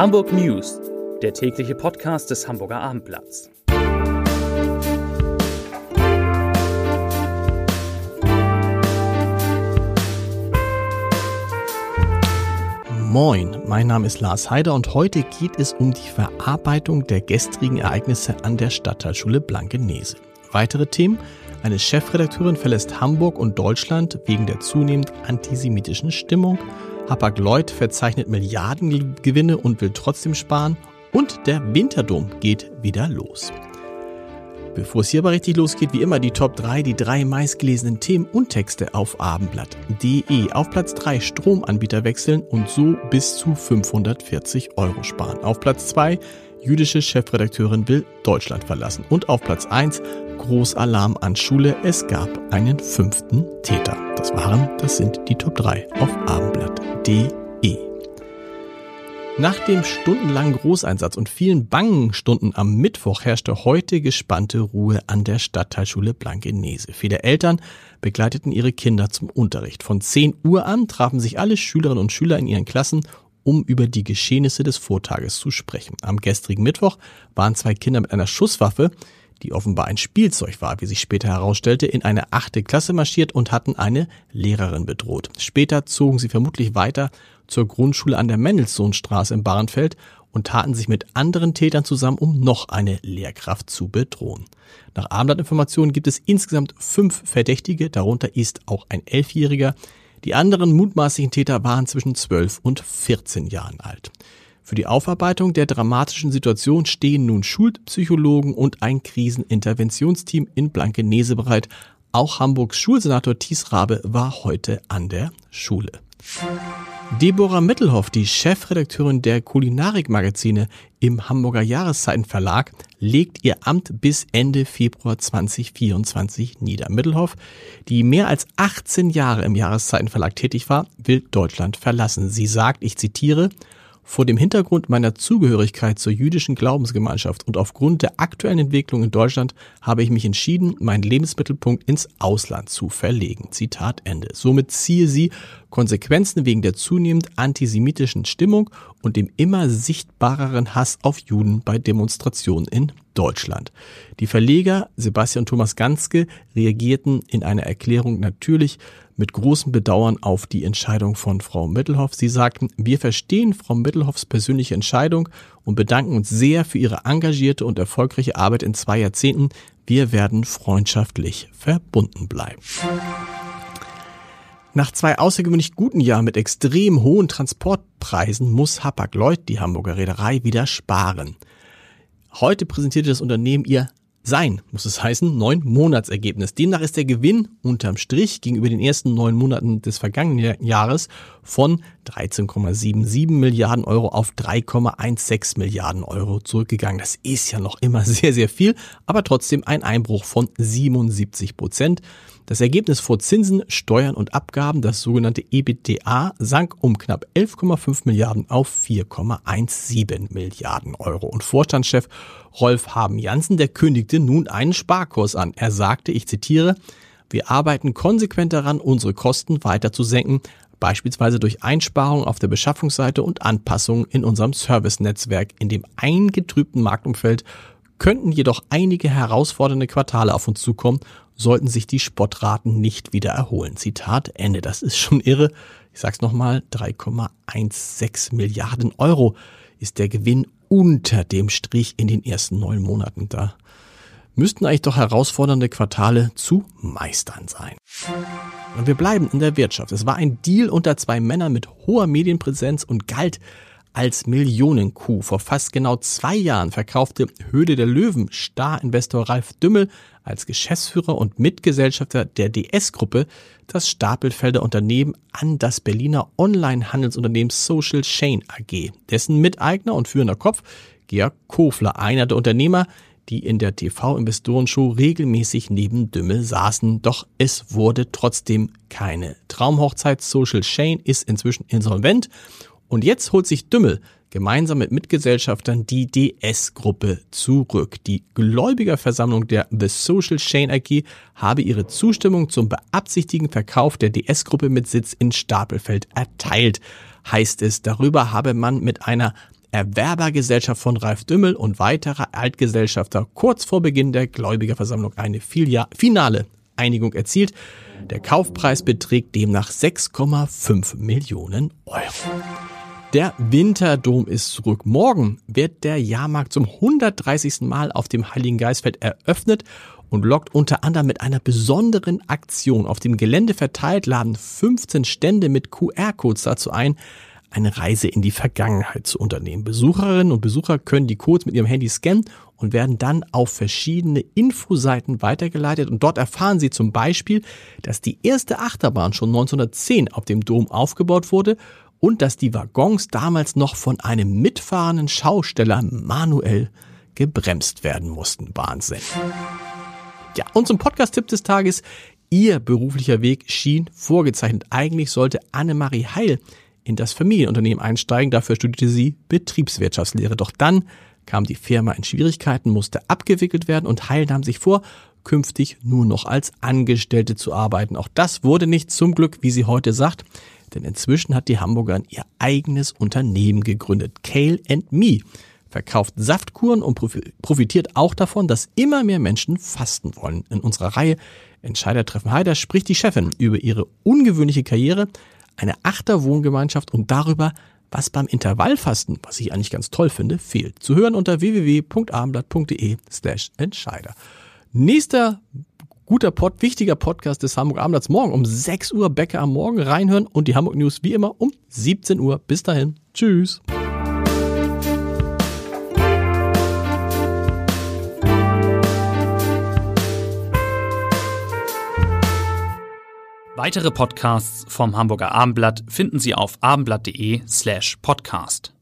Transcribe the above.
Hamburg News, der tägliche Podcast des Hamburger Abendblatts. Moin, mein Name ist Lars Heider und heute geht es um die Verarbeitung der gestrigen Ereignisse an der Stadtteilschule Blankenese. Weitere Themen eine Chefredakteurin verlässt Hamburg und Deutschland wegen der zunehmend antisemitischen Stimmung. Hapag-Lloyd verzeichnet Milliardengewinne und will trotzdem sparen. Und der Winterdom geht wieder los. Bevor es hier aber richtig losgeht, wie immer die Top 3, die drei meistgelesenen Themen und Texte auf abendblatt.de. Auf Platz 3 Stromanbieter wechseln und so bis zu 540 Euro sparen. Auf Platz 2 jüdische Chefredakteurin will Deutschland verlassen. Und auf Platz 1 Großalarm an Schule. Es gab einen fünften Täter. Das waren, das sind die Top 3 auf abendblatt.de. Nach dem stundenlangen Großeinsatz und vielen bangen Stunden am Mittwoch herrschte heute gespannte Ruhe an der Stadtteilschule Blankenese. Viele Eltern begleiteten ihre Kinder zum Unterricht. Von 10 Uhr an trafen sich alle Schülerinnen und Schüler in ihren Klassen um über die Geschehnisse des Vortages zu sprechen. Am gestrigen Mittwoch waren zwei Kinder mit einer Schusswaffe, die offenbar ein Spielzeug war, wie sich später herausstellte, in eine achte Klasse marschiert und hatten eine Lehrerin bedroht. Später zogen sie vermutlich weiter zur Grundschule an der Mendelssohnstraße in Bahrenfeld und taten sich mit anderen Tätern zusammen, um noch eine Lehrkraft zu bedrohen. Nach Abendblattinformationen gibt es insgesamt fünf Verdächtige, darunter ist auch ein Elfjähriger, die anderen mutmaßlichen Täter waren zwischen 12 und 14 Jahren alt. Für die Aufarbeitung der dramatischen Situation stehen nun Schulpsychologen und ein Kriseninterventionsteam in Blankenese bereit. Auch Hamburgs Schulsenator Thies Rabe war heute an der Schule. Deborah Mittelhoff, die Chefredakteurin der Kulinarik-Magazine im Hamburger Jahreszeitenverlag, legt ihr Amt bis Ende Februar 2024 nieder. Mittelhoff, die mehr als 18 Jahre im Jahreszeitenverlag tätig war, will Deutschland verlassen. Sie sagt, ich zitiere, vor dem Hintergrund meiner Zugehörigkeit zur jüdischen Glaubensgemeinschaft und aufgrund der aktuellen Entwicklung in Deutschland habe ich mich entschieden, meinen Lebensmittelpunkt ins Ausland zu verlegen. Zitat Ende. Somit ziehe sie Konsequenzen wegen der zunehmend antisemitischen Stimmung und dem immer sichtbareren Hass auf Juden bei Demonstrationen in Deutschland. Die Verleger Sebastian Thomas Ganske reagierten in einer Erklärung natürlich mit großem Bedauern auf die Entscheidung von Frau Mittelhoff. Sie sagten, wir verstehen Frau Mittelhoffs persönliche Entscheidung und bedanken uns sehr für ihre engagierte und erfolgreiche Arbeit in zwei Jahrzehnten. Wir werden freundschaftlich verbunden bleiben. Nach zwei außergewöhnlich guten Jahren mit extrem hohen Transportpreisen muss Hapag-Lloyd, die Hamburger Reederei, wieder sparen. Heute präsentierte das Unternehmen ihr sein, muss es heißen, neun Monatsergebnis. Demnach ist der Gewinn unterm Strich gegenüber den ersten neun Monaten des vergangenen Jahres von 13,77 Milliarden Euro auf 3,16 Milliarden Euro zurückgegangen. Das ist ja noch immer sehr, sehr viel, aber trotzdem ein Einbruch von 77 Prozent. Das Ergebnis vor Zinsen, Steuern und Abgaben, das sogenannte EBITDA, sank um knapp 11,5 Milliarden auf 4,17 Milliarden Euro. Und Vorstandschef Rolf Haben Jansen, der kündigte nun einen Sparkurs an. Er sagte, ich zitiere, wir arbeiten konsequent daran, unsere Kosten weiter zu senken, beispielsweise durch Einsparungen auf der Beschaffungsseite und Anpassungen in unserem Servicenetzwerk. In dem eingetrübten Marktumfeld könnten jedoch einige herausfordernde Quartale auf uns zukommen sollten sich die Spottraten nicht wieder erholen. Zitat Ende. Das ist schon irre. Ich sag's nochmal, 3,16 Milliarden Euro ist der Gewinn unter dem Strich in den ersten neun Monaten da. Müssten eigentlich doch herausfordernde Quartale zu meistern sein. Und wir bleiben in der Wirtschaft. Es war ein Deal unter zwei Männern mit hoher Medienpräsenz und galt als Millionenkuh. Vor fast genau zwei Jahren verkaufte Höhle der Löwen Star-Investor Ralf Dümmel als Geschäftsführer und Mitgesellschafter der DS-Gruppe das Stapelfelder Unternehmen an das Berliner Online-Handelsunternehmen Social Chain AG. Dessen Miteigner und führender Kopf Georg Kofler, einer der Unternehmer, die in der TV-Investorenshow regelmäßig neben Dümmel saßen. Doch es wurde trotzdem keine Traumhochzeit. Social Chain ist inzwischen insolvent und jetzt holt sich Dümmel gemeinsam mit Mitgesellschaftern die DS-Gruppe zurück. Die Gläubigerversammlung der The Social Chain AG habe ihre Zustimmung zum beabsichtigten Verkauf der DS-Gruppe mit Sitz in Stapelfeld erteilt. Heißt es, darüber habe man mit einer Erwerbergesellschaft von Ralf Dümmel und weiterer Altgesellschafter kurz vor Beginn der Gläubigerversammlung eine finale Einigung erzielt. Der Kaufpreis beträgt demnach 6,5 Millionen Euro. Der Winterdom ist zurück. Morgen wird der Jahrmarkt zum 130. Mal auf dem Heiligen Geistfeld eröffnet und lockt unter anderem mit einer besonderen Aktion. Auf dem Gelände verteilt laden 15 Stände mit QR-Codes dazu ein, eine Reise in die Vergangenheit zu unternehmen. Besucherinnen und Besucher können die Codes mit ihrem Handy scannen und werden dann auf verschiedene Infoseiten weitergeleitet und dort erfahren sie zum Beispiel, dass die erste Achterbahn schon 1910 auf dem Dom aufgebaut wurde und dass die Waggons damals noch von einem mitfahrenden Schausteller manuell gebremst werden mussten. Wahnsinn. Ja, und zum Podcast-Tipp des Tages. Ihr beruflicher Weg schien vorgezeichnet. Eigentlich sollte Annemarie Heil in das Familienunternehmen einsteigen. Dafür studierte sie Betriebswirtschaftslehre. Doch dann kam die Firma in Schwierigkeiten, musste abgewickelt werden und Heil nahm sich vor, künftig nur noch als Angestellte zu arbeiten. Auch das wurde nicht zum Glück, wie sie heute sagt, denn inzwischen hat die Hamburgerin ihr eigenes Unternehmen gegründet, Kale and Me, verkauft Saftkuren und profitiert auch davon, dass immer mehr Menschen fasten wollen. In unserer Reihe Entscheider treffen Heider spricht die Chefin über ihre ungewöhnliche Karriere, eine Achterwohngemeinschaft und darüber, was beim Intervallfasten, was ich eigentlich ganz toll finde, fehlt. Zu hören unter www.abendblatt.de slash Entscheider. Nächster guter Pod, wichtiger Podcast des Hamburg Abendblatts morgen um 6 Uhr Bäcker am Morgen reinhören und die Hamburg News wie immer um 17 Uhr. Bis dahin. Tschüss. Weitere Podcasts vom Hamburger Abendblatt finden Sie auf abendblatt.de slash podcast.